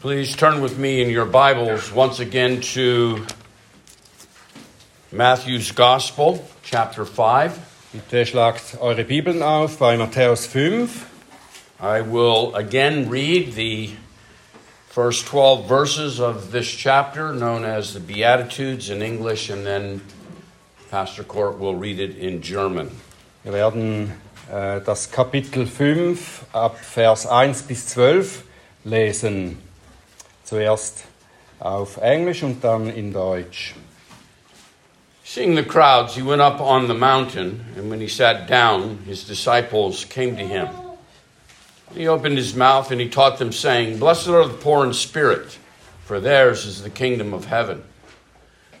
Please turn with me in your Bibles once again to Matthew's Gospel, chapter 5. Bitte schlagt eure Bibeln auf bei Matthäus 5. I will again read the first 12 verses of this chapter, known as the Beatitudes in English, and then Pastor Court will read it in German. Wir werden äh, das Kapitel 5 ab Vers 1 bis 12 lesen. Zuerst auf Englisch und dann in Deutsch. Seeing the crowds, he went up on the mountain, and when he sat down, his disciples came to him. He opened his mouth and he taught them, saying, Blessed are the poor in spirit, for theirs is the kingdom of heaven.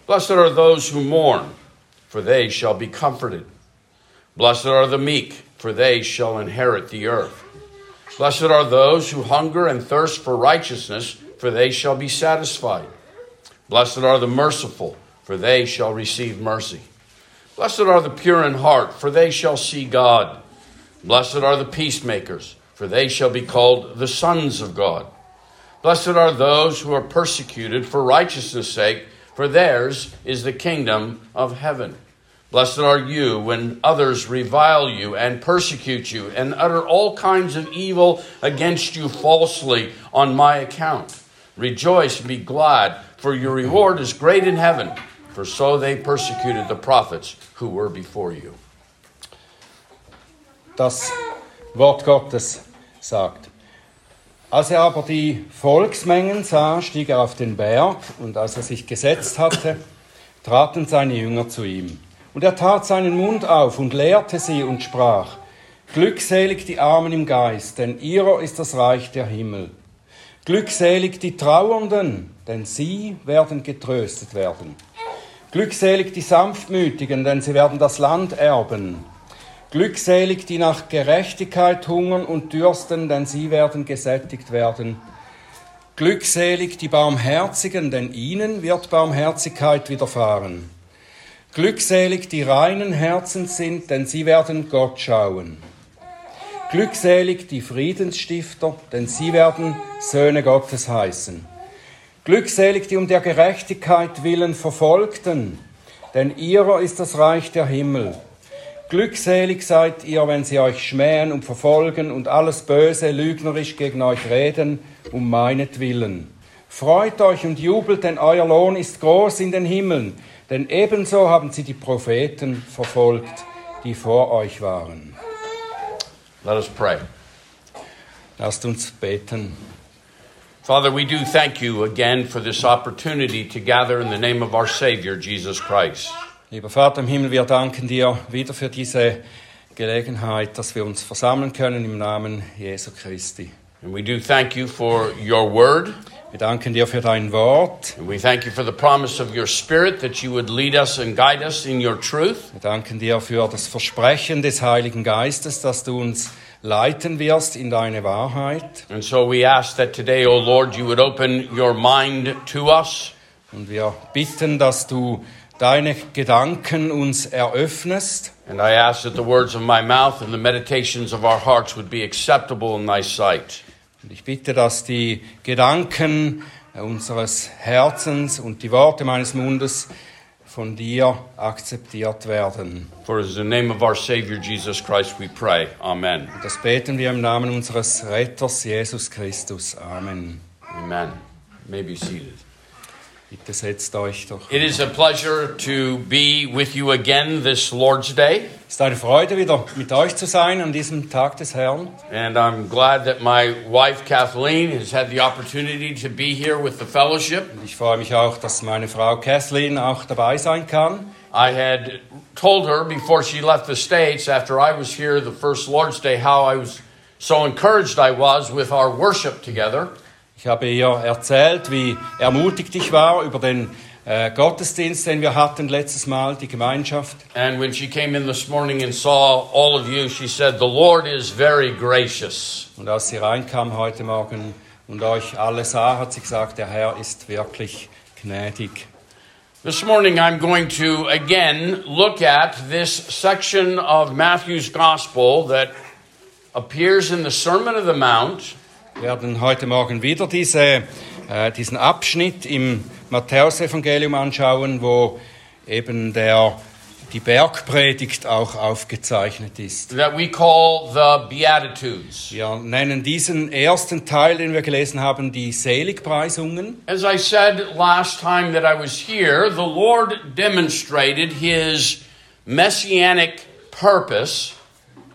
Blessed are those who mourn, for they shall be comforted. Blessed are the meek, for they shall inherit the earth. Blessed are those who hunger and thirst for righteousness, for they shall be satisfied. Blessed are the merciful, for they shall receive mercy. Blessed are the pure in heart, for they shall see God. Blessed are the peacemakers, for they shall be called the sons of God. Blessed are those who are persecuted for righteousness' sake, for theirs is the kingdom of heaven. Blessed are you when others revile you and persecute you and utter all kinds of evil against you falsely on my account. Rejoice and be glad, for your reward is great in heaven, for so they persecuted the prophets who were before you. Das Wort Gottes sagt. Als er aber die Volksmengen sah, stieg er auf den Berg und als er sich gesetzt hatte, traten seine Jünger zu ihm. Und er tat seinen Mund auf und lehrte sie und sprach, Glückselig die Armen im Geist, denn ihrer ist das Reich der Himmel. Glückselig die Trauernden, denn sie werden getröstet werden. Glückselig die Sanftmütigen, denn sie werden das Land erben. Glückselig die nach Gerechtigkeit hungern und dürsten, denn sie werden gesättigt werden. Glückselig die Barmherzigen, denn ihnen wird Barmherzigkeit widerfahren. Glückselig die reinen Herzens sind, denn sie werden Gott schauen. Glückselig die Friedensstifter, denn sie werden Söhne Gottes heißen. Glückselig die um der Gerechtigkeit willen Verfolgten, denn ihrer ist das Reich der Himmel. Glückselig seid ihr, wenn sie euch schmähen und verfolgen und alles Böse lügnerisch gegen euch reden, um meinetwillen. Freut euch und jubelt, denn euer Lohn ist groß in den Himmeln, denn ebenso haben sie die Propheten verfolgt, die vor euch waren. Let us pray. Lasst uns beten. Father, we do thank you again for this opportunity to gather in the name of our Savior, Jesus Christ. Lieber Vater im Himmel, wir danken dir wieder für diese Gelegenheit, dass wir uns versammeln können im Namen Jesu Christi. And we do thank you for your word. Wir danken dir für dein Wort. And we thank you for the promise of your Spirit that you would lead us and guide us in your truth. Wir danken dir für das Versprechen des Heiligen Geistes, dass du uns leiten wirst in deine Wahrheit. And so we ask that today, O Lord, you would open your mind to us. Und wir bitten, dass du deine Gedanken uns eröffnest. And I ask that the words of my mouth and the meditations of our hearts would be acceptable in thy sight. Und ich bitte, dass die Gedanken unseres Herzens und die Worte meines Mundes von dir akzeptiert werden. For it is in the name of our Savior Jesus Christ we pray. Amen. Und das beten wir im Namen unseres Retters Jesus Christus. Amen. Amen. May be seated. Bitte setzt euch doch. It is a pleasure to be with you again this Lord's Day. Es ist eine Freude, wieder mit euch zu sein an diesem Tag des Herrn. And I'm glad that my wife Kathleen has had the opportunity to be here with the fellowship. Ich freue mich auch, dass meine Frau Kathleen auch dabei sein kann. I had told her before she left the States, after I was here the first Lord's Day, how I was so encouraged I was with our worship together. Ich habe ihr erzählt, wie ermutigt ich war über den äh, Gottesdienst, den wir hatten letztes Mal, die Gemeinschaft. And when she came in this morning and saw all of you, she said, The Lord is very gracious. Und als sie reinkam heute Morgen und euch alle sah, hat sie gesagt, der Herr ist wirklich gnädig. This morning, I'm going to again look at this section of Matthew's Gospel that appears in the Sermon of the Mount. Wir werden heute Morgen wieder diese äh, diesen Abschnitt im Matthäusevangelium anschauen, wo eben der, die Bergpredigt auch aufgezeichnet ist. that we call the Beatitudes. Wir nennen diesen ersten Teil, den wir gelesen haben, die Seligpreisungen. As I said last time that I was here, the Lord demonstrated his messianic purpose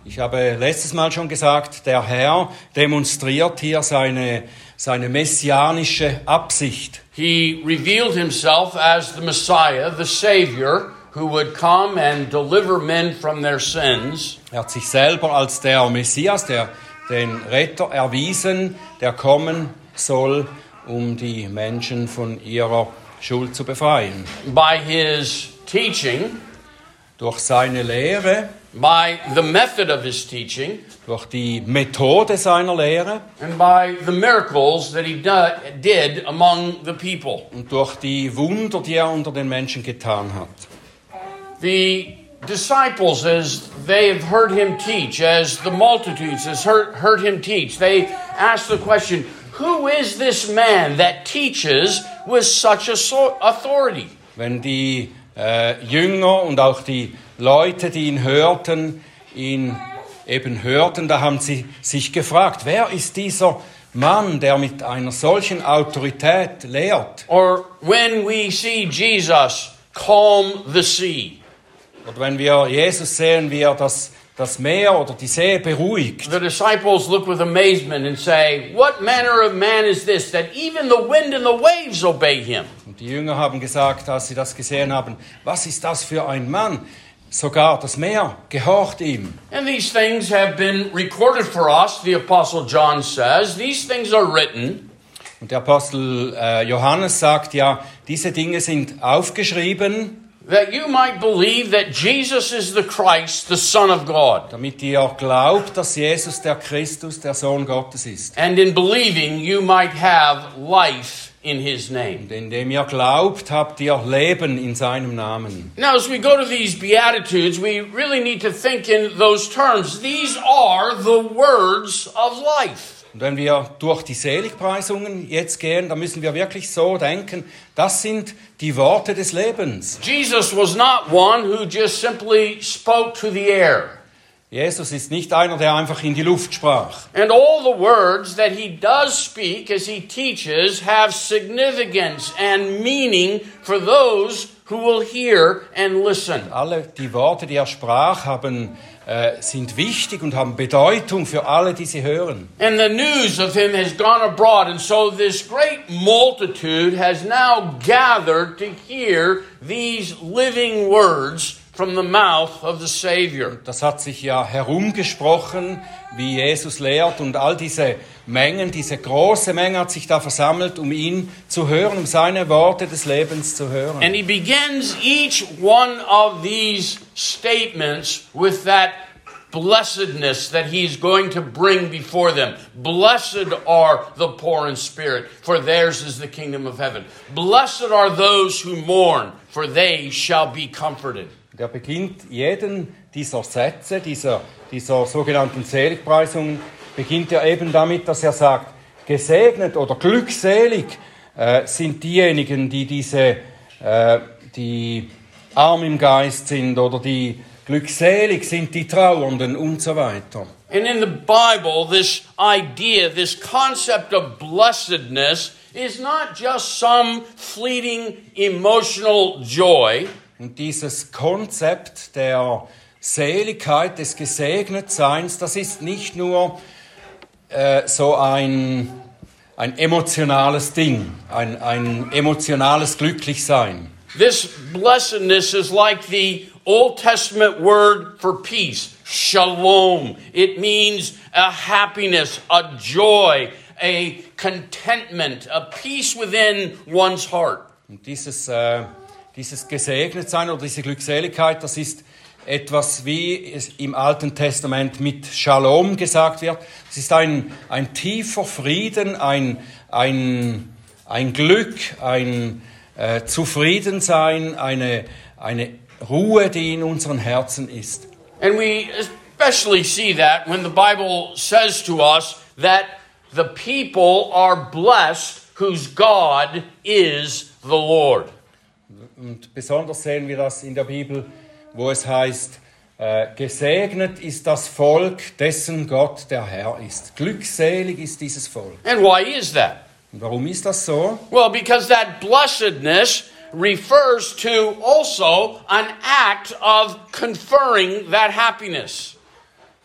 Ich habe letztes Mal schon gesagt, der Herr demonstriert hier seine, seine messianische Absicht. He revealed himself as the Messiah, the Savior, who would come and deliver men from their sins. Er hat sich selber als der Messias, der, den Retter erwiesen, der kommen soll, um die Menschen von ihrer Schuld zu befreien. By his teaching, Durch seine Lehre, by the method of his teaching, durch die Methode seiner Lehre and by the miracles that he did among the people. und durch die Wunder, die er unter den Menschen getan hat. The disciples, as they have heard him teach, as the multitudes has heard, heard him teach, they ask the question Who is this man that teaches with such authority? Wenn die äh, Jünger und auch die Leute, die ihn hörten, ihn eben hörten, da haben sie sich gefragt, wer ist dieser Mann, der mit einer solchen Autorität lehrt? Or when we see Jesus calm the sea, Oder wenn wir Jesus sehen, wie er das, das Meer oder die See beruhigt, the disciples look with amazement and say, What manner of man is this that even the wind and the waves obey him? und die Jünger haben gesagt, als sie das gesehen haben, was ist das für ein Mann? Sogar das Meer gehorcht ihm. And these things have been recorded for us, the Apostle John says. These things are written Und der Apostel äh, Johannes sagt ja, diese Dinge sind aufgeschrieben, that you might believe that Jesus is the Christ, the Son of God. damit ihr glaubt, dass Jesus der Christus, der Sohn Gottes ist. And in believing, you might have life in his name. Und indem ihr glaubt, habt ihr Leben in seinem Namen. Now, as we go to these Beatitudes, we really need to think in those terms. These are the words of life. Und wenn wir durch die Seligpreisungen jetzt gehen, dann müssen wir wirklich so denken, das sind die Worte des Lebens. Jesus was not one who just simply spoke to the air. Jesus ist nicht einer, der einfach in die Luft sprach. And all the words that he does speak as he teaches have significance and meaning for those who will hear and listen. Alle die Worte, die er sprach, haben, äh, sind wichtig und haben Bedeutung für alle, die sie hören. And the news of him has gone abroad, and so this great multitude has now gathered to hear these living words from the mouth of the Savior. Das hat sich ja herumgesprochen, wie Jesus lehrt und all diese Mengen, diese große Menge hat sich da versammelt, um ihn zu hören, um seine Worte des Lebens zu hören. And he begins each one of these statements with that blessedness that he's going to bring before them. Blessed are the poor in spirit, for theirs is the kingdom of heaven. Blessed are those who mourn, for they shall be comforted. Der beginnt jeden dieser Sätze, dieser, dieser sogenannten Seligpreisungen, beginnt er eben damit, dass er sagt, gesegnet oder glückselig äh, sind diejenigen, die diese, äh, die arm im Geist sind oder die glückselig sind die Trauernden und so weiter. And in the Bible, this idea, this concept of blessedness is not just some fleeting emotional joy. Und dieses Konzept der Seligkeit, des Gesegnetseins, das ist nicht nur äh, so ein, ein emotionales Ding, ein, ein emotionales Glücklichsein. This blessedness is like the Old Testament word for peace, shalom. It means a happiness, a joy, a contentment, a peace within one's heart. Und dieses, äh, dieses Gesegnetsein oder diese Glückseligkeit, das ist etwas, wie es im Alten Testament mit Shalom gesagt wird. Es ist ein, ein tiefer Frieden, ein, ein, ein Glück, ein äh, Zufriedensein, eine, eine Ruhe, die in unseren Herzen ist. And we especially see that when the Bible says to us that the people are blessed whose God is the Lord. Und besonders sehen wir das in der Bibel, wo es heißt, äh, gesegnet ist das Volk, dessen Gott der Herr ist. Glückselig ist dieses Volk. And why is that? Und warum ist das so? Well, because that blessedness refers to also an act of conferring that happiness.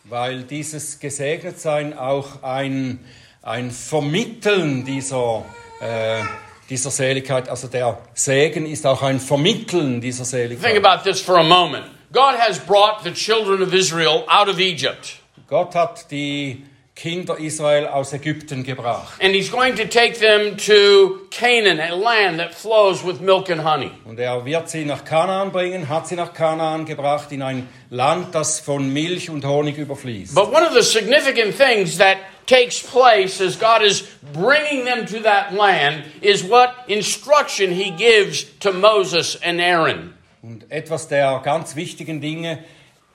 Weil dieses Gesegnetsein auch ein, ein Vermitteln dieser, äh, dieser Seligkeit, also der Segen ist auch ein Vermitteln dieser Think Seligkeit. about this for a moment. God has brought the children of Israel out of Egypt, Gott hat die Kinder Israel aus Ägypten gebracht. and He's going to take them to Canaan, a land that flows with milk and honey. Und er wird sie nach Kanaan bringen, hat sie nach Kanaan gebracht, in ein Land, das von Milch und Honig überfließt. But one of the significant things that takes place as God is bringing them to that land is what instruction He gives to Moses and Aaron. Und etwas der ganz wichtigen Dinge,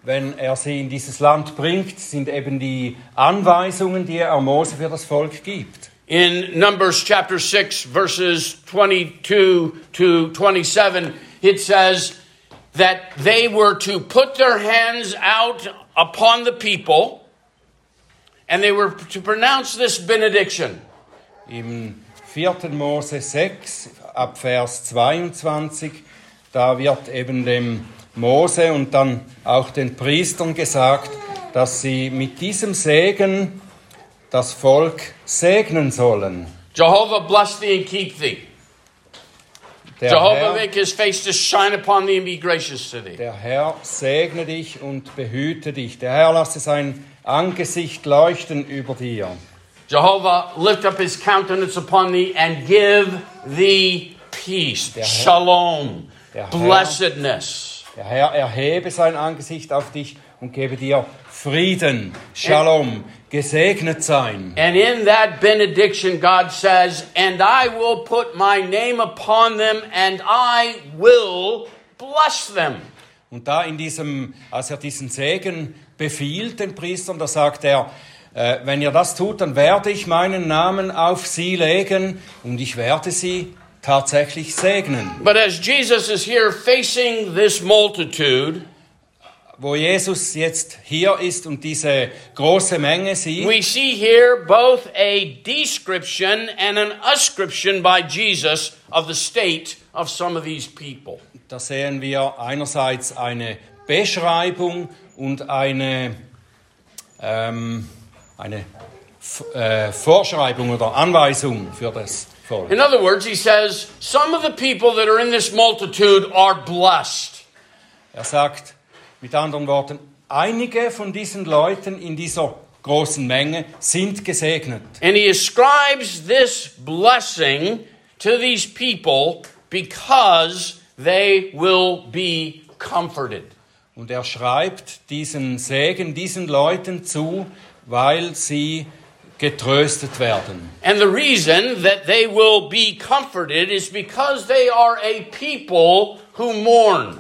wenn er sie in dieses Land bringt, sind eben die Anweisungen, die er Mose für das Volk gibt. In Numbers chapter 6, verses 22 to 27, it says that they were to put their hands out upon the people and they were to pronounce this benediction Im 4. Mose 6, ab Vers 22, da wird eben dem Mose und dann auch den Priestern gesagt, dass sie mit diesem Segen das Volk segnen sollen. Jehovah bless thee and keep thee. Der Jehovah Herr, make his face to shine upon thee and be gracious to thee. der Herr segne dich und behüte dich. Der Herr lasse sein Angesicht leuchten über dir. Jehovah lift up his countenance upon thee and give thee peace, shalom, blessedness. Der Herr erhebe sein Angesicht auf dich und gebe dir Frieden, Shalom, gesegnet sein. And in that benediction, God says, And I will put my name upon them, and I will bless them. Und da in diesem, als er diesen Segen befiehlt den Priestern, da sagt er, äh, wenn ihr das tut, dann werde ich meinen Namen auf sie legen und ich werde sie tatsächlich segnen. But as Jesus is here facing this multitude, Wo Jesus jetzt hier ist und diese große Menge sieht, we see here both a description and an ascription by Jesus of the state of some of these people. da sehen wir einerseits eine Beschreibung und eine, ähm, eine F äh, Vorschreibung oder Anweisung für das. In other words, he says, Some of the people that are in this multitude are blessed. Er sagt mit anderen Worten, einige von diesen Leuten in dieser großen Menge sind gesegnet. And he ascribes this blessing to these people because they will be comforted. Und er schreibt diesen Segen diesen Leuten zu, weil sie getröstet werden. And the reason that they will be comforted is because they are a people who mourn.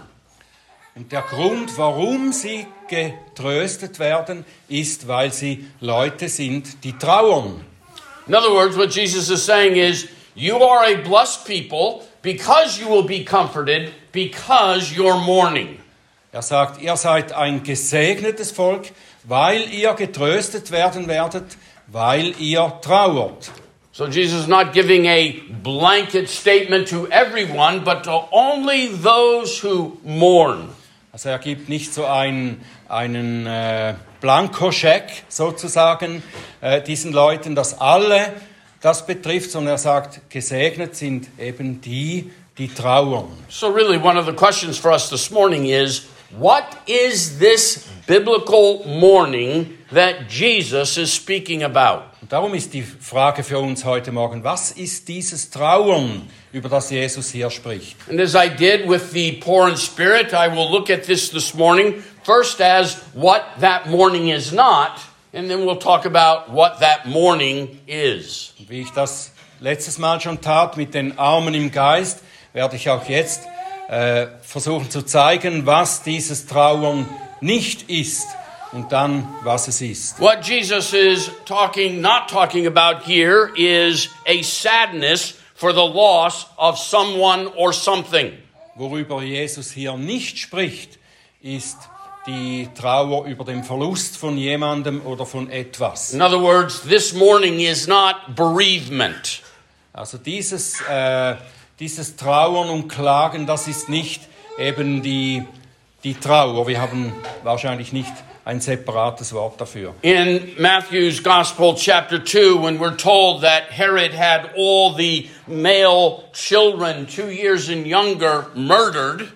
Und der Grund, warum sie getröstet werden, ist, weil sie Leute sind, die trauern. In other words, what Jesus is saying is, you are a blessed people because you will be comforted because you're mourning. Er sagt, ihr seid ein gesegnetes Volk, weil ihr getröstet werden werdet, weil ihr trauert. So Jesus is not giving a blanket statement to everyone, but to only those who mourn. Also er gibt nicht so einen, einen äh, Blankoscheck sozusagen äh, diesen Leuten, dass alle das betrifft, sondern er sagt, gesegnet sind eben die, die trauern. So, really, one of the questions for us this morning is what is this biblical mourning that Jesus is speaking about? Und darum ist die Frage für uns heute Morgen, was ist dieses Trauern, über das Jesus hier spricht? And as I did with the poor in spirit, I will look at this this morning first as what that mourning is not, and then we'll talk about what that mourning is. Wie ich das letztes Mal schon tat mit den Armen im Geist, werde ich auch jetzt äh, versuchen zu zeigen, was dieses Trauern nicht ist. Und dann, was es ist. What Jesus is talking, not talking about here, is a sadness for the loss of someone or something. Worüber Jesus hier nicht spricht, ist die Trauer über den Verlust von jemandem oder von etwas. In other words, this mourning is not bereavement. Also dieses, äh, dieses Trauern und Klagen, das ist nicht eben die, die Trauer. Wir haben wahrscheinlich nicht ein separates Wort dafür. In Matthew's Gospel, chapter 2, when we're told that Herod had all the male children, two years and younger, murdered,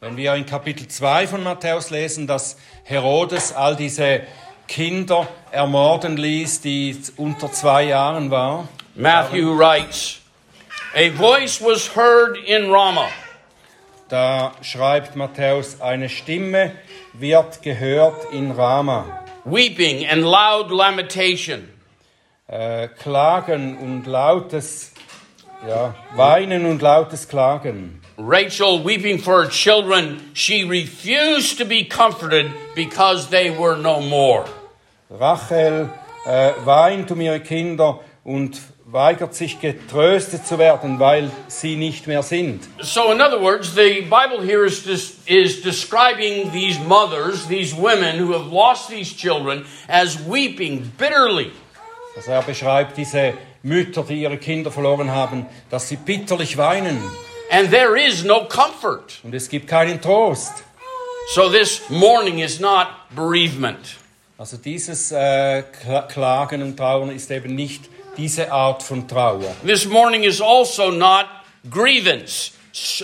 Wenn wir in Kapitel 2 von Matthäus lesen, dass Herodes all diese Kinder ermorden ließ, die unter zwei Jahren waren, Matthew writes, A voice was heard in Ramah, da schreibt Matthäus, eine Stimme wird gehört in Rama. weeping and loud lamentation. Äh, Klagen und lautes, ja, Weinen und lautes Klagen. Rachel weeping for her children, she refused to be comforted because they were no more. Rachel äh, weint um ihre Kinder und weigert sich getröstet zu werden, weil sie nicht mehr sind. So, in other words, the Bible here is, dis- is describing these mothers, these women who have lost these children, as weeping bitterly. Also er beschreibt diese Mütter, die ihre Kinder verloren haben, dass sie bitterlich weinen And there is no comfort. und es gibt keinen Trost. So, this mourning is not bereavement. Also dieses äh, Kla- Klagen und Trauern ist eben nicht diese Art von Trauer. This mourning is also not grievance,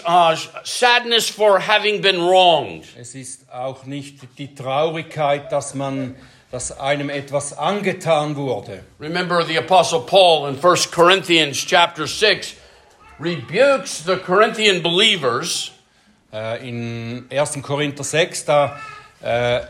uh, sadness for having been wronged. Es ist auch nicht die Traurigkeit, dass man, dass einem etwas angetan wurde. Remember the apostle Paul in 1 Corinthians chapter 6 rebukes the Corinthian believers Äh, in 1. Korinther 6, da äh,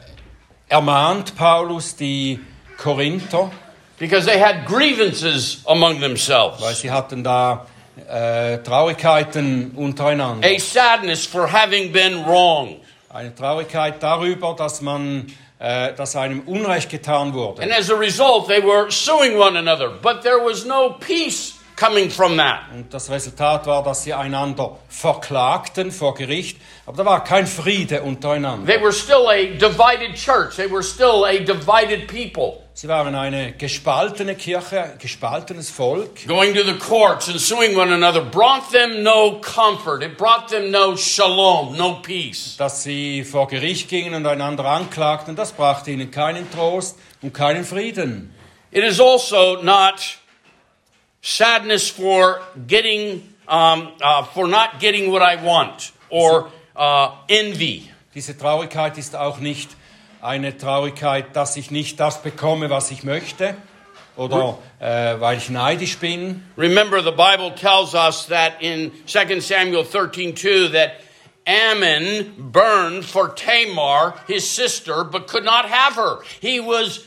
ermahnt Paulus die Korinther, because they had grievances among weil themselves. sie hatten da äh, Traurigkeiten untereinander. A sadness for having been wrong. Eine Traurigkeit darüber, dass man, äh, dass einem Unrecht getan wurde. And as a result, they were suing one another, but there was no peace coming from that. Und das Resultat war, dass sie einander verklagten vor Gericht, aber da war kein Friede untereinander. They were still a divided church, they were still a divided people. Sie waren eine gespaltene Kirche, gespaltenes Volk. Going to the courts and suing one another brought them no comfort. It brought them no shalom, no peace. Dass sie vor Gericht gingen und einander anklagten, das brachte ihnen keinen Trost und keinen Frieden. It is also not sadness for getting, um, uh, for not getting what I want or uh, envy. Diese Traurigkeit ist auch nicht eine Traurigkeit, dass ich nicht das bekomme, was ich möchte oder äh, weil ich neidisch bin. Remember, the Bible tells us that in 2 Samuel 13 2 that Ammon burned for Tamar, his sister, but could not have her. He was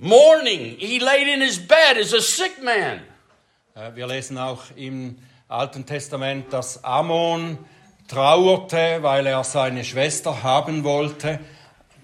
mourning. He laid in his bed as a sick man. Äh, Wir lesen auch im Alten Testament, dass Ammon trauerte, weil er seine Schwester haben wollte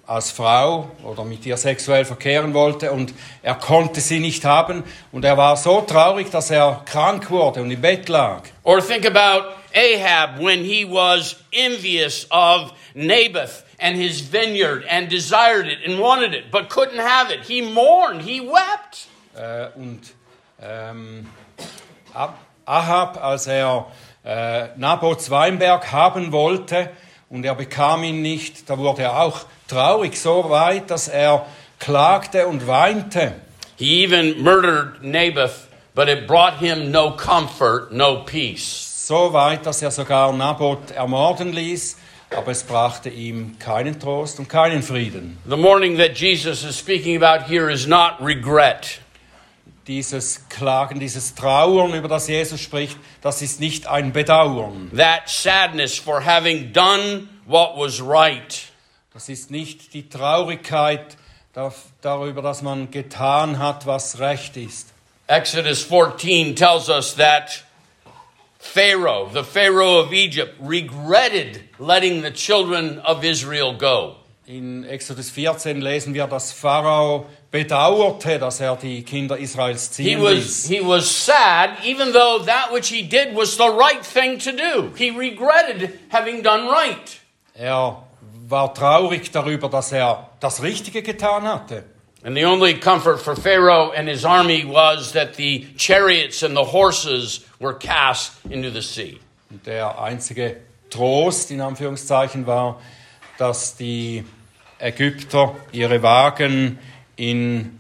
als Frau oder mit ihr sexuell verkehren wollte und er konnte sie nicht haben und er war so traurig, dass er krank wurde und im Bett lag. Or think about Ahab when he was envious of Naboth and his vineyard and desired it and wanted it, but couldn't have it. He mourned, he wept. Äh, und ähm, Ab- Ahab, als er äh, Nabots Weinberg haben wollte und er bekam ihn nicht, da wurde er auch traurig, so weit, dass er klagte und weinte. He even murdered Naboth, but it brought him no comfort, no peace. So weit, dass er sogar Nabot ermorden ließ, aber es brachte ihm keinen Trost und keinen Frieden. The mourning that Jesus is speaking about here is not regret. Dieses Klagen, dieses Trauern, über das Jesus spricht, das ist nicht ein Bedauern. That sadness for having done what was right. Das ist nicht die Traurigkeit da- darüber, dass man getan hat, was recht ist. Exodus 14 tells us that Pharaoh, the Pharaoh of Egypt, regretted letting the children of Israel go. In Exodus 14 lesen wir, dass Pharao bedauerte, dass er die Kinder Israels He ziehen was, ließ. he was sad, even though that which he did was the right thing to do. He regretted having done right. Er war traurig darüber, dass er das Richtige getan hatte. And the only comfort for Pharaoh and his army was that the chariots and the horses were cast into the sea. Und der einzige Trost in Anführungszeichen war, dass die Ägypter ihre Wagen in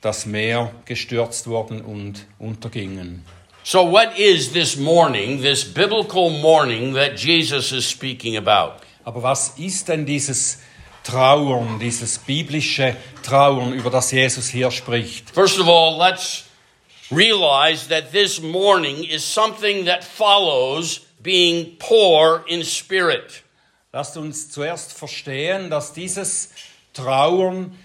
das Meer gestürzt wurden und untergingen. So, what is this morning, this biblical morning that Jesus is speaking about? Aber was ist denn dieses Trauern, dieses biblische Trauern, über das Jesus hier spricht? First of all, let's realize that this mourning is something that follows being poor in spirit. Lasst uns zuerst verstehen, dass dieses Trauern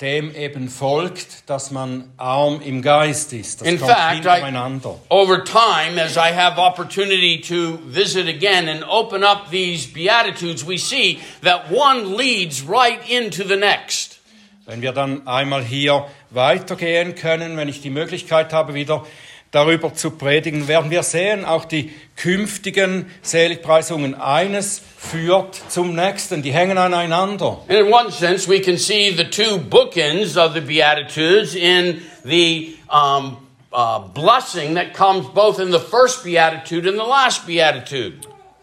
dem eben folgt, dass man arm im Geist ist. Das In kommt fact, I-. Over time, as I have opportunity to visit again and open up these Beatitudes, we see that one leads right into the next. Wenn wir dann einmal hier weitergehen können, wenn ich die Möglichkeit habe, wieder darüber zu predigen, werden wir sehen, auch die künftigen Seligpreisungen, eines führt zum nächsten, die hängen aneinander. And in one sense, we can see the two bookends of the Beatitudes in the um, uh, blessing that comes both in the first Beatitude and the last Beatitude.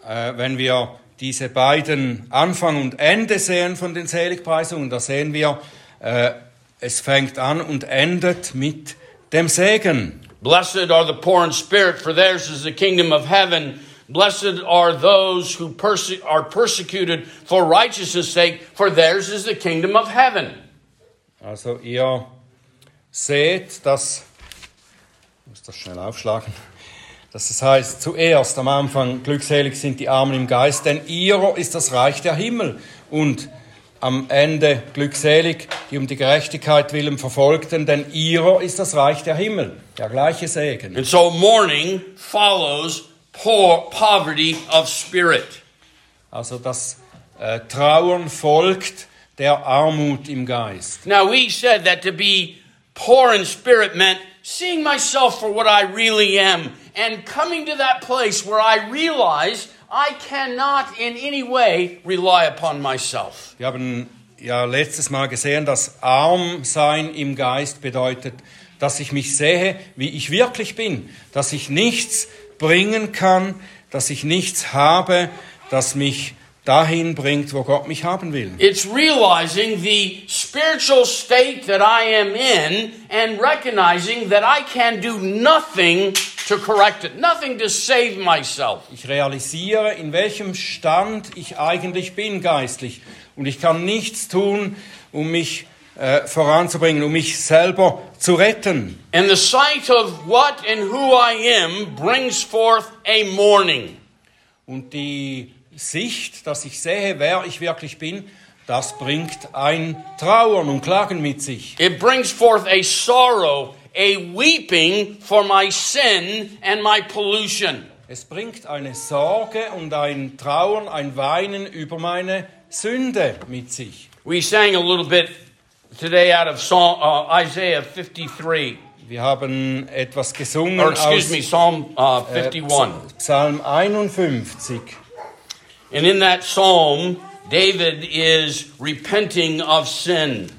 Äh, wenn wir diese beiden Anfang und Ende sehen von den Seligpreisungen, da sehen wir, äh, es fängt an und endet mit dem Segen. Blessed are the poor in spirit, for theirs is the kingdom of heaven. Blessed are those who perse- are persecuted for righteousness' sake, for theirs is the kingdom of heaven. Also ihr seht, dass, ich muss das schnell aufschlagen, dass es heißt, zuerst am Anfang, glückselig sind die Armen im Geist, denn ihrer ist das Reich der Himmel. Und am Ende glückselig, die um die Gerechtigkeit willen verfolgten, denn ihrer ist das Reich der Himmel. Der gleiche Segen. And so mourning follows poor poverty of spirit. Also das äh, Trauern folgt der Armut im Geist. Now, we said that to be poor in spirit meant seeing myself for what I really am and coming to that place where I realize I cannot in any way rely upon myself. Wir haben ja letztes Mal gesehen, dass arm sein im Geist bedeutet, dass ich mich sehe, wie ich wirklich bin, dass ich nichts bringen kann, dass ich nichts habe, das mich dahin bringt, wo Gott mich haben will. It's realizing the spiritual state that I am in and recognizing that I can do nothing to correct it, nothing to save myself. Ich realisiere, in welchem Stand ich eigentlich bin geistlich und ich kann nichts tun, um mich äh, voranzubringen, um mich selber zu retten. And the sight of what and who I am brings forth a mourning. Und die Sicht, dass ich sehe, wer ich wirklich bin, das bringt ein Trauern und Klagen mit sich. It brings forth a sorrow, a weeping for my sin and my pollution. Es bringt eine Sorge und ein Trauern, ein Weinen über meine Sünde mit sich. We sang a little bit today out of Psalm, uh, Isaiah 53, Wir haben etwas gesungen or excuse aus me, Psalm uh, äh, 51. Psalm 51. And in that psalm, David is repenting of sin.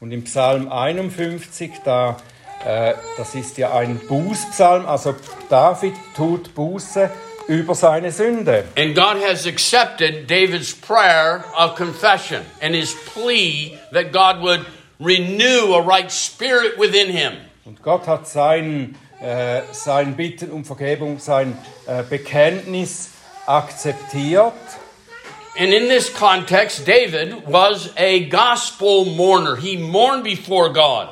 Und im Psalm 51, da, äh, das ist ja ein Bußpsalm, also David tut Buße über seine Sünde. And God has accepted David's prayer of confession and his plea that God would renew a right spirit within him. Und Gott hat sein, äh, sein Bitten um Vergebung, sein äh, Bekenntnis akzeptiert. And in this context, David was a gospel mourner. He mourned before God.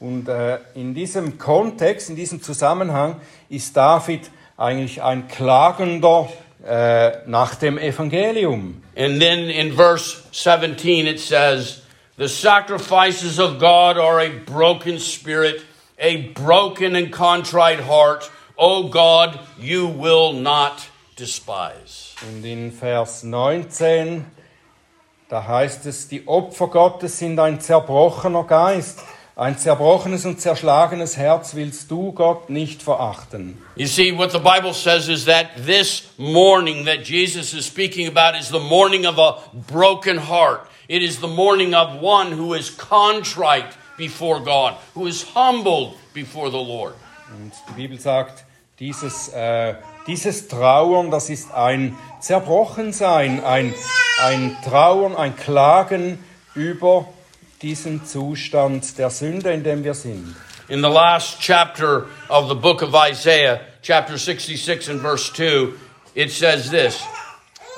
Und äh, in diesem Kontext, in diesem Zusammenhang ist David eigentlich ein Klagender äh, nach dem Evangelium. And then in verse 17 it says, The sacrifices of God are a broken spirit, a broken and contrite heart. O God, you will not despise. Und in Vers 19, da heißt es, die Opfer Gottes sind ein zerbrochener Geist. Ein zerbrochenes und zerschlagenes Herz willst du, Gott, nicht verachten. You see, what the Bible says is that this mourning that Jesus is speaking about is the mourning of a broken heart. It is the mourning of one who is contrite before God, who is humbled before the Lord. Und die Bibel sagt, dieses, äh, dieses Trauern, das ist ein Zerbrochensein, ein, ein Trauern, ein Klagen über diesen Zustand der Sünde, in dem wir sind. In the last chapter of the book of Isaiah, chapter 66 and verse 2, it says this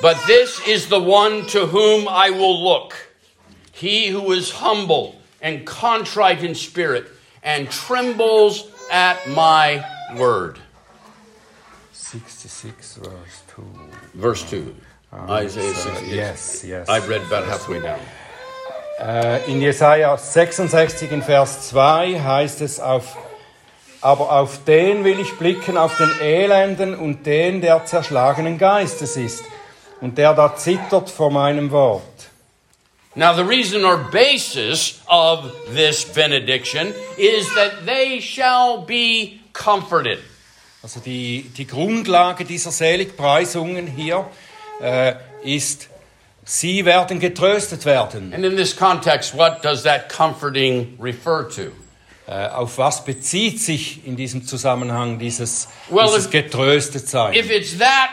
But this is the one to whom I will look, he who is humble and contrite in spirit and trembles at my word. 66 verse 2. Verse 2. Isaiah Uh, 66. yes, yes. I've read about halfway down. Äh, in Jesaja 66 in Vers 2 heißt es auf aber auf den will ich blicken, auf den Elenden und den, der zerschlagenen Geistes ist und der da zittert vor meinem Wort. Now, the reason or basis of this benediction is that they shall be comforted. Also die, die Grundlage dieser Seligpreisungen hier äh, ist, sie werden getröstet werden. And in this context, what does that comforting refer to? Äh, auf was bezieht sich in diesem Zusammenhang dieses, Well, dieses if- Getröstetsein? If it's that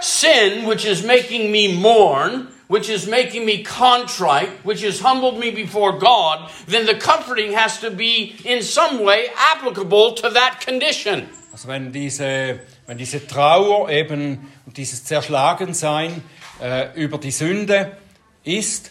sin which is making me mourn, which is making me contrite, which has humbled me before God, then the comforting has to be in some way applicable to that condition. Also wenn diese, wenn diese Trauer eben und dieses Zerschlagensein äh, über die Sünde ist,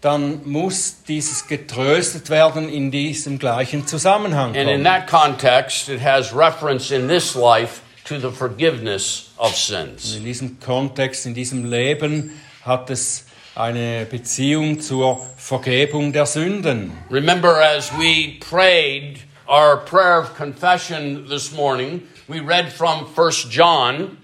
dann muss dieses getröstet werden in diesem gleichen Zusammenhang. And in kommen. that context, it has reference in this life to the forgiveness of sins. In diesem Kontext, in diesem Leben hat es eine Beziehung zur Vergebung der Sünden. Remember, as we prayed our prayer of confession this morning, we read from 1 John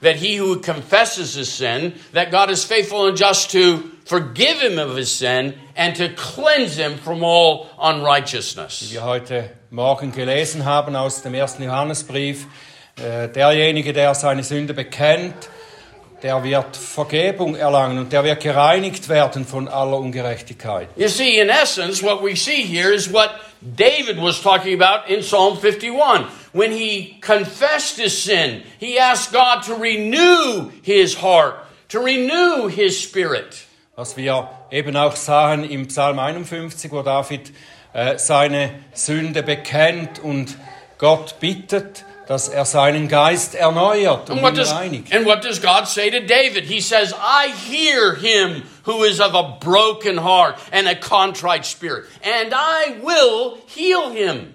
that he who confesses his sin, that God is faithful and just to forgive him of his sin and to cleanse him from all unrighteousness. wir heute Morgen gelesen haben aus dem ersten Johannesbrief. Äh, derjenige, der seine Sünde bekennt, der wird Vergebung erlangen und der wird gereinigt werden von aller Ungerechtigkeit. You see, in essence, what we see here is what David was talking about in Psalm 51. When he confessed his sin, he asked God to renew his heart, to renew his spirit. Was wir eben auch sahen im Psalm 51, wo David äh, seine Sünde bekennt und Gott bittet, dass er seinen Geist erneuert und And what, does, reinigt. and what does God say to David? He says, I hear him who is of a broken heart and a contrite spirit, and I will heal him.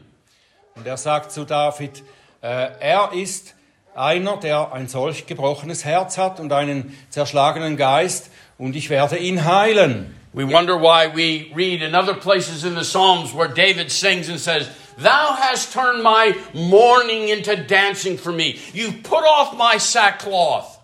Und er sagt zu David, äh, er ist einer, der ein solch gebrochenes Herz hat und einen zerschlagenen Geist, und ich werde ihn heilen. We wonder why we read in other places in the Psalms where David sings and says, Thou hast turned my mourning into dancing for me. You've put off my sackcloth.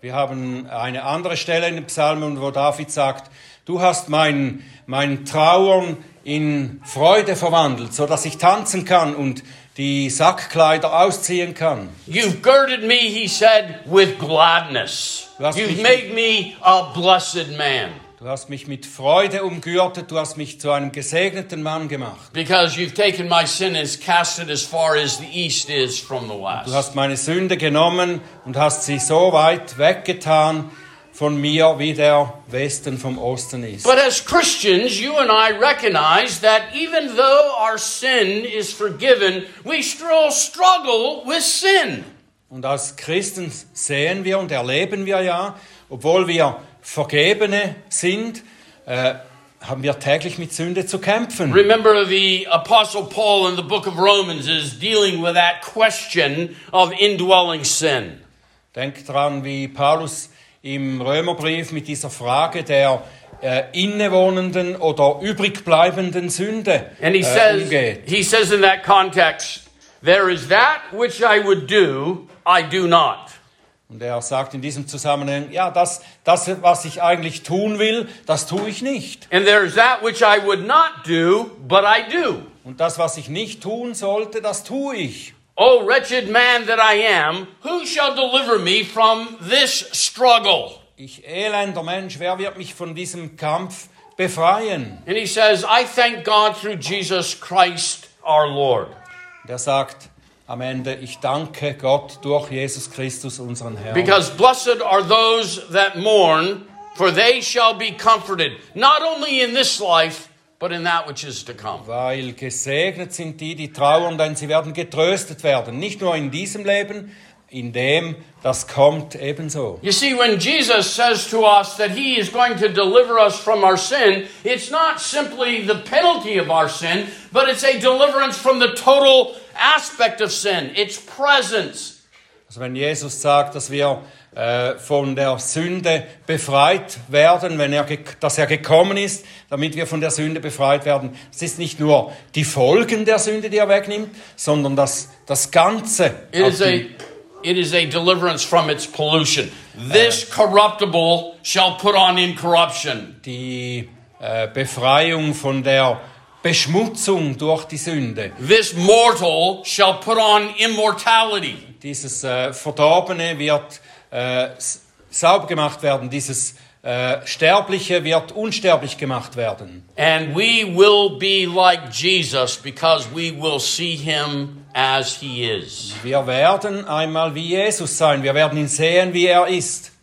Wir haben eine andere Stelle in den Psalmen, wo David sagt, du hast mein, mein Trauern in Freude verwandelt, so dass ich tanzen kann und die Sackkleider ausziehen kann. You've girded me, he said, with gladness. You've made me a blessed man Du hast mich mit Freude umgürtet, du hast mich zu einem gesegneten Mann gemacht. because you've taken my sin and cast it as far as the east is from the Du west. hast meine Sünde genommen und hast sie so weit weggetan von mir, wie der Westen vom Osten ist. But as Christians, you and I recognize that even though our sin is forgiven, we still struggle with sin. Und als Christen sehen wir und erleben wir ja, obwohl wir Vergebene sind, äh, haben wir täglich mit Sünde zu kämpfen. Remember, the Apostle Paul in the book of Romans is dealing with that question of indwelling sin. Denkt dran, wie Paulus im Römerbrief mit dieser Frage der äh, innewohnenden oder übrigbleibenden Sünde And he äh, says, umgeht. he says in that context, there is that which I would do, I do not. Und er sagt in diesem Zusammenhang, ja, das, das, was ich eigentlich tun will, das tue ich nicht. And there's that which I would not do, but I do. Und das, was ich nicht tun sollte, das tue ich. O wretched man that I am, who shall deliver me from this struggle? Ich elender Mensch, wer wird mich von diesem Kampf befreien? And he says, I thank God through Jesus Christ our Lord. Und er sagt am Ende, ich danke Gott durch Jesus Christus, unseren Herrn. Because blessed are those that mourn, for they shall be comforted, not only in this life, but in that which is to come. Weil gesegnet sind die, die trauern, denn sie werden getröstet werden. Nicht nur in diesem Leben, in dem, das kommt ebenso. You see, when Jesus says to us that he is going to deliver us from our sin, it's not simply the penalty of our sin, but it's a deliverance from the total aspect of sin, its presence. Also wenn Jesus sagt, dass wir äh, von der Sünde befreit werden, wenn er, dass er gekommen ist, damit wir von der Sünde befreit werden, es ist nicht nur die Folgen der Sünde, die er wegnimmt, sondern das, das Ganze. It is a it is a deliverance from its pollution. This corruptible shall put on incorruption. die äh, Befreiung von der Beschmutzung durch die Sünde. This mortal shall put on immortality. Dieses äh, Verdorbene wird äh, sauber gemacht werden, dieses äh, Sterbliche wird unsterblich gemacht werden. And we will be like Jesus because we will see him as he is. Wir werden einmal wie Jesus sein, wir werden ihn sehen, wie er ist.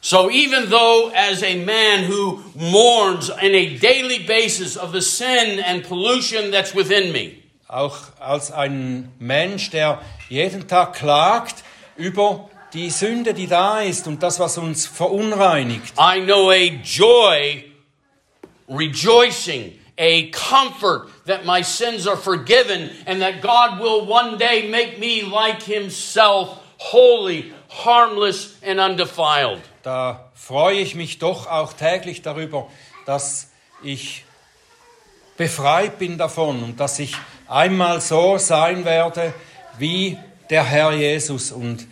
So even though as a man who mourns on a daily basis of the sin and pollution that's within me, Auch als ein Mensch, der jeden Tag klagt über die Sünde, die da ist und das, was uns verunreinigt. I know a joy, rejoicing, a comfort that my sins are forgiven and that God will one day make me like himself, holy, harmless, and undefiled. Da freue ich mich doch auch täglich darüber, dass ich befreit bin davon und dass ich einmal so sein werde wie der Herr Jesus und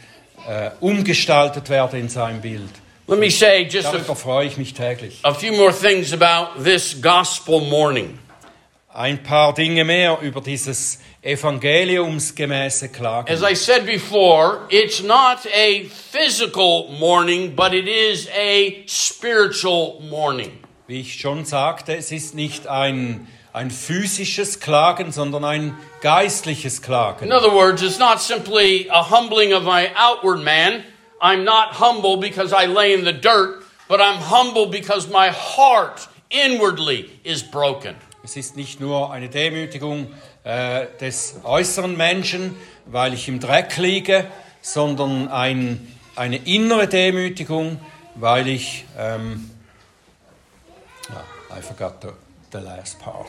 äh, umgestaltet werde in seinem Bild. Let me say just a, Darüber freue ich mich täglich. a few more things about this gospel morning. Ein paar Dinge mehr über dieses evangeliumsgemäße Klagen. As I said before, it's not a physical mourning, but it is a spiritual mourning. Wie ich schon sagte, es ist nicht ein, ein physisches Klagen, sondern ein geistliches Klagen. In other words, it's not simply a humbling of my outward man. I'm not humble because I lay in the dirt, but I'm humble because my heart inwardly is broken. Es ist nicht nur eine Demütigung äh, des äußeren Menschen, weil ich im Dreck liege, sondern ein, eine innere Demütigung, weil ich. Ähm, ah, I forgot the, the last part.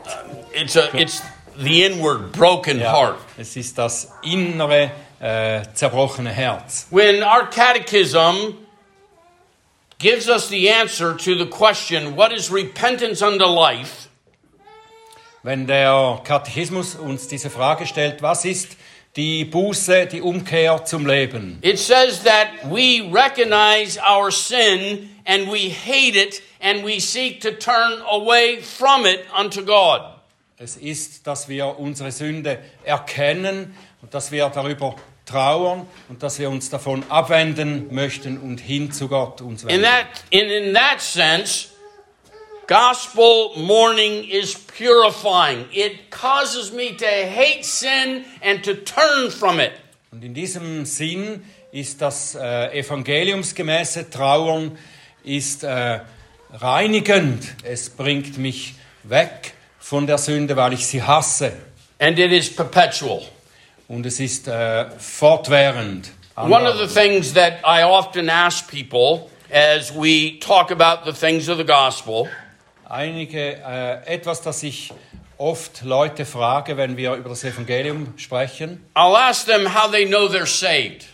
It's a it's the inward broken Ja, heart. es ist das innere äh, zerbrochene Herz. When our catechism gives us the answer to the question, what is repentance unto life? Wenn der Katechismus uns diese Frage stellt, was ist die Buße, die Umkehr zum Leben? It says that we recognize our sin and we hate it and we seek to turn away from it unto God. Es ist, dass wir unsere Sünde erkennen und dass wir darüber trauern und dass wir uns davon abwenden möchten und hin zu Gott uns In wenden. that, in, in that sense, gospel mourning is purifying. It causes me to hate sin and to turn from it. Und in diesem Sinn ist das äh, evangeliumsgemäße Trauern ist äh, reinigend. Es bringt mich weg von der Sünde, weil ich sie hasse. And it is perpetual. Und es ist äh, fortwährend. One of the things that I often ask people as we talk about the things of the gospel Einige, äh, etwas, das ich oft Leute frage, wenn wir über das Evangelium sprechen. I'll ask them how they know they're saved.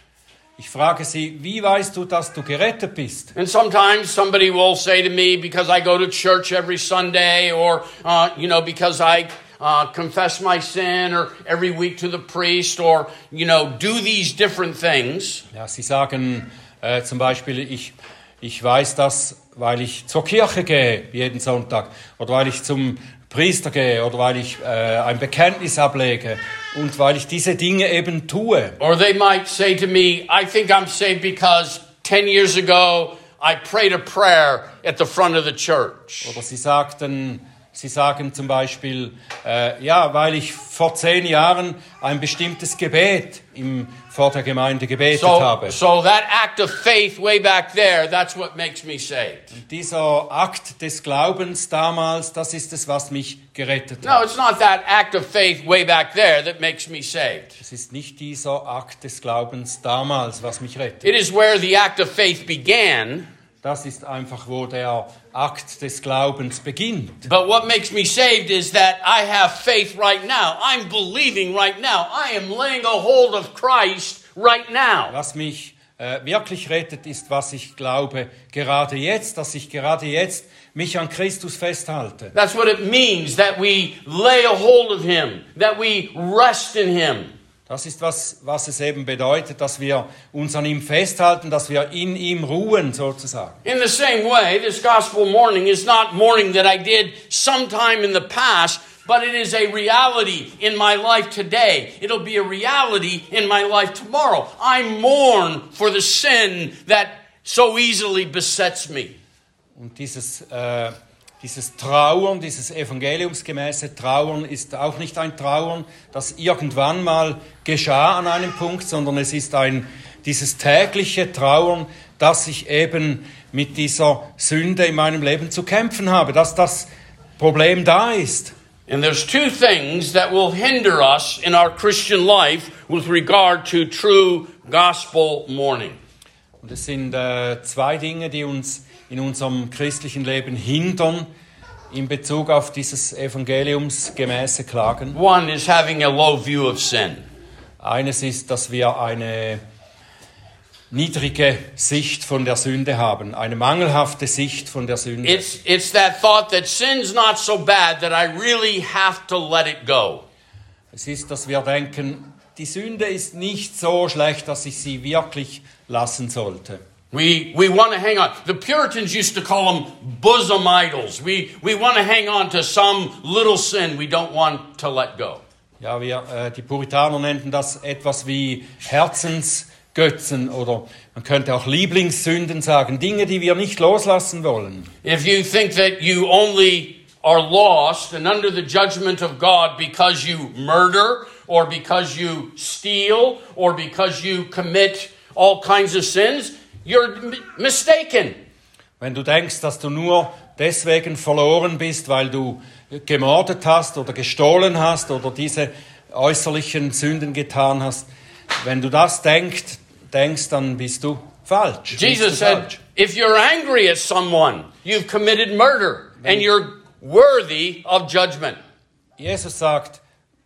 Ich frage sie, wie weißt du, dass du gerettet bist? And sometimes somebody will say to me, because I go to church every Sunday, or, uh, you know, because I uh, confess my sin, or every week to the priest, or, you know, do these different things. Ja, sie sagen, Äh, zum Beispiel, ich, ich weiß das, weil ich zur Kirche gehe jeden Sonntag oder weil ich zum Priester gehe oder weil ich äh, ein Bekenntnis ablege und weil ich diese Dinge eben tue. Or they might say to me, I think I'm saved because 10 years ago I prayed a prayer at the front of the church. Oder sie sagten, sie sagen zum Beispiel, äh, ja, weil ich vor zehn Jahren ein bestimmtes Gebet im, vor der Gemeinde gebetet So, habe. so that act of faith way back there, that's what makes me saved. Dieser Akt des Glaubens damals, das ist es, was mich gerettet No, hat. it's not that act of faith way back there that makes me saved. Es ist nicht dieser Akt des Glaubens damals, was mich rettet. It is where the act of faith began. Das ist einfach, wo der Akt des Glaubens beginnt. But what makes me saved is that I have faith right now. I'm believing right now. I am laying a hold of Christ right now. Was mich äh, wirklich rettet, ist, was ich glaube, gerade jetzt, dass ich gerade jetzt mich an Christus festhalte. That's what it means that we lay a hold of Him, that we rest in Him. Das ist, was, was es eben bedeutet, dass wir uns an ihm festhalten, dass wir in ihm ruhen, sozusagen. In the same way, this gospel morning is not mourning that I did sometime in the past, but it is a reality in my life today. It'll be a reality in my life tomorrow. I mourn for the sin that so easily besets me. Und dieses, äh, dieses Trauern, dieses evangeliumsgemäße Trauern ist auch nicht ein Trauern, das irgendwann mal geschah an einem Punkt, sondern es ist ein, dieses tägliche Trauern, dass ich eben mit dieser Sünde in meinem Leben zu kämpfen habe, dass das Problem da ist. And there's two things that will hinder us in our Christian life with regard to true gospel mourning. Und es sind äh, zwei Dinge, die uns in unserem christlichen Leben hindern in Bezug auf dieses evangeliumsgemäße Klagen. One is having a low view of sin. Eines ist, dass wir eine niedrige Sicht von der Sünde haben, eine mangelhafte Sicht von der Sünde. It's, it's that thought that sin's not so bad that I really have to let it go. Es ist, dass wir denken, die Sünde ist nicht so schlecht, dass ich sie wirklich lassen sollte. We, we want to hang on. The Puritans used to call them bosom idols. We, we want to hang on to some little sin we don't want to let go. Ja, wir, äh, eh, die Puritaner nannten das etwas wie Herzensgötzen oder man könnte auch Lieblingssünden sagen, Dinge, die wir nicht loslassen wollen. If you think that you only are lost and under the judgment of God because you murder or because you steal or because you commit all kinds of sins, you're mistaken. Wenn du denkst, dass du nur deswegen verloren bist, weil du gemordet hast oder gestohlen hast oder diese äußerlichen Sünden getan hast, wenn du das denkst, denkst dann bist du falsch. Jesus du said, falsch. if you're angry at someone, you've committed murder and you're worthy of judgment. Jesus sagt,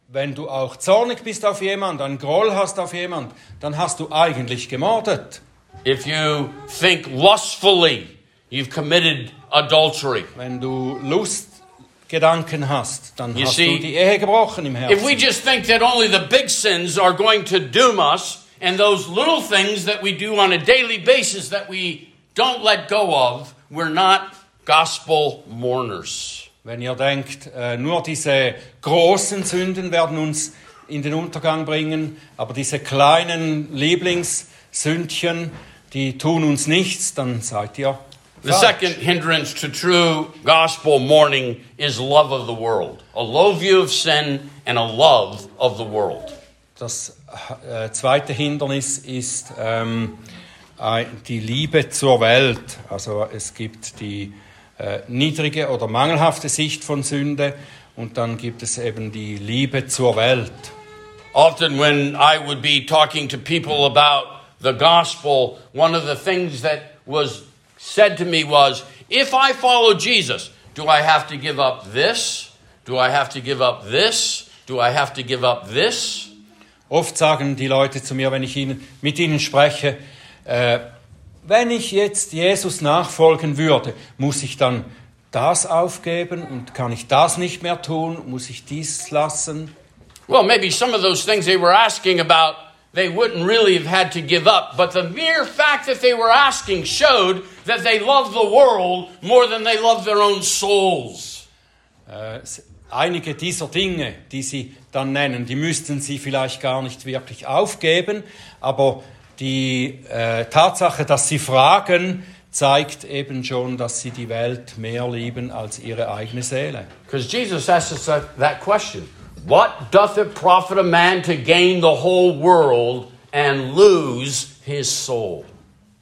wenn du auch zornig bist auf jemand, einen Groll hast auf jemand, dann hast du eigentlich gemordet. If you think lustfully, you've committed adultery. Wenn du Lustgedanken hast, dann You hast see, du die Ehe gebrochen im If we just think that only the big sins are going to doom us, and those little things that we do on a daily basis that we don't let go of, we're not gospel mourners. Wenn ihr denkt, äh, nur diese großen Sünden werden uns in den Untergang bringen, aber diese kleinen Lieblingssündchen, die tun uns nichts, dann seid ihr The second hindrance to true gospel mourning is love of the world. A low view of sin and a love of the world. Das äh, zweite Hindernis ist ähm, äh, die Liebe zur Welt. Also es gibt die äh, niedrige oder mangelhafte Sicht von Sünde und dann gibt es eben die Liebe zur Welt. Often, when I would be talking to people about the gospel, one of the things that was said to me was if I follow Jesus, do I have to give up this? Do I have to give up this? Do I have to give up this? Oft sagen die Leute zu mir, wenn ich ihnen, mit ihnen spreche, äh, wenn ich jetzt Jesus nachfolgen würde, muss ich dann das aufgeben und kann ich das nicht mehr tun? Muss ich dies lassen? Well, maybe some of those things they were asking about they wouldn't really have had to give up. But the mere fact that they were asking showed that they loved the world more than they loved their own souls. Äh, einige dieser Dinge, die Sie dann nennen, die müssten Sie vielleicht gar nicht wirklich aufgeben, aber die äh, Tatsache, dass Sie fragen, zeigt eben schon, dass Sie die Welt mehr lieben als Ihre eigene Seele. Because Jesus asked us that, that question What doth it profit a man to gain the whole world and lose his soul?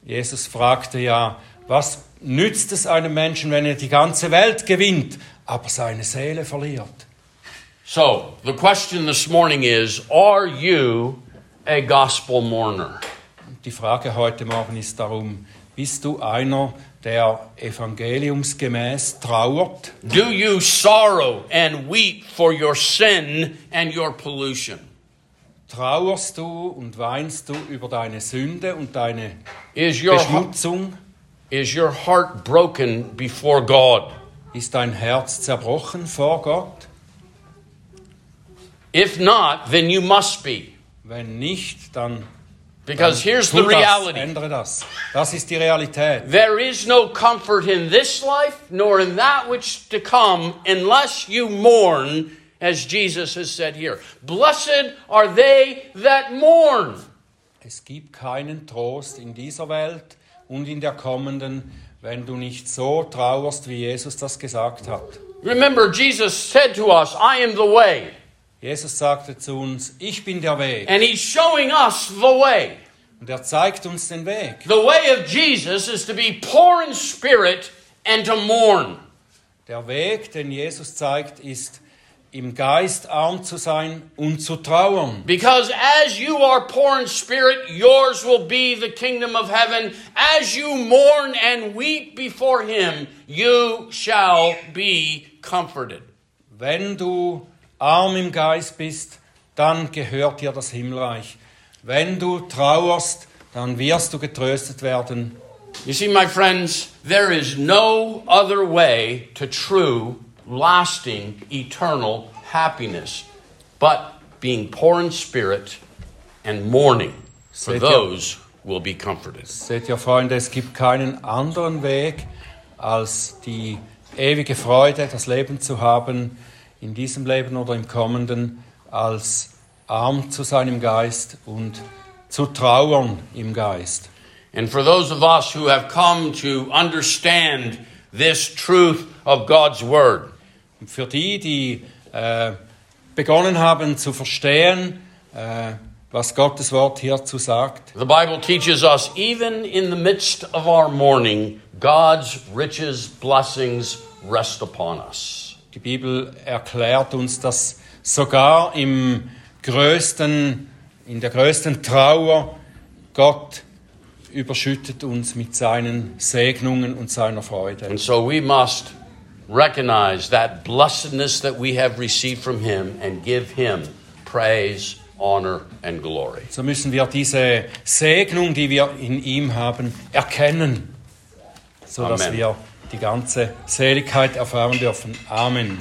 Jesus fragte ja, was nützt es einem Menschen, wenn er die ganze Welt gewinnt, aber seine Seele verliert? So, the question this morning is Are you a gospel mourner? Die Frage heute Morgen ist darum, bist du einer, der evangeliumsgemäß trauert? Do you sorrow and weep for your sin and your pollution? Trauerst du und weinst du über deine Sünde und deine Is your, Beschmutzung? is your heart broken before God? Ist dein Herz zerbrochen vor Gott? If not, then you must be. Wenn nicht, dann Because here's the das, reality ändere das. Das ist die Realität. there is no comfort in this life nor in that which to come unless you mourn, as Jesus has said here. Blessed are they that mourn. Es gibt keinen Trost in dieser Welt und in der kommenden, wenn du nicht so trauerst, wie Jesus das gesagt hat. Remember, Jesus said to us, I am the way. Jesus sagte zu uns, ich bin der Weg. And he's showing us the way. Und er zeigt uns den Weg. The way of Jesus is to be poor in spirit and to mourn. Der Weg, den Jesus zeigt, ist, im Geist arm zu sein und zu trauern. Because as you are poor in spirit, yours will be the kingdom of heaven. As you mourn and weep before him, you shall be comforted. Wenn du arm im Geist bist, dann gehört dir das Himmelreich. Wenn du trauerst, dann wirst du getröstet werden. You see, my friends, there is no other way to true, lasting, eternal happiness but being poor in spirit and mourning. For those will be comforted. Seht ihr, Freunde, es gibt keinen anderen Weg, als die ewige Freude, das Leben zu haben, in diesem Leben oder im kommenden, als arm zu sein im Geist und zu trauern im Geist. And for those of us who have come to understand this truth of God's Word, Und für die, die äh, begonnen haben zu verstehen, äh, was Gottes Wort hierzu sagt, the Bible teaches us even in the midst of our mourning, God's riches, blessings rest upon us. Die Bibel erklärt uns, dass sogar im größten, in der größten Trauer Gott überschüttet uns mit seinen Segnungen und seiner Freude. And so we must recognize that blessedness that we have received from Him and give Him praise, honor, and glory. So müssen wir diese Segnung, die wir in ihm haben, erkennen, sodass Amen. wir die ganze Seligkeit erfahren dürfen. Amen.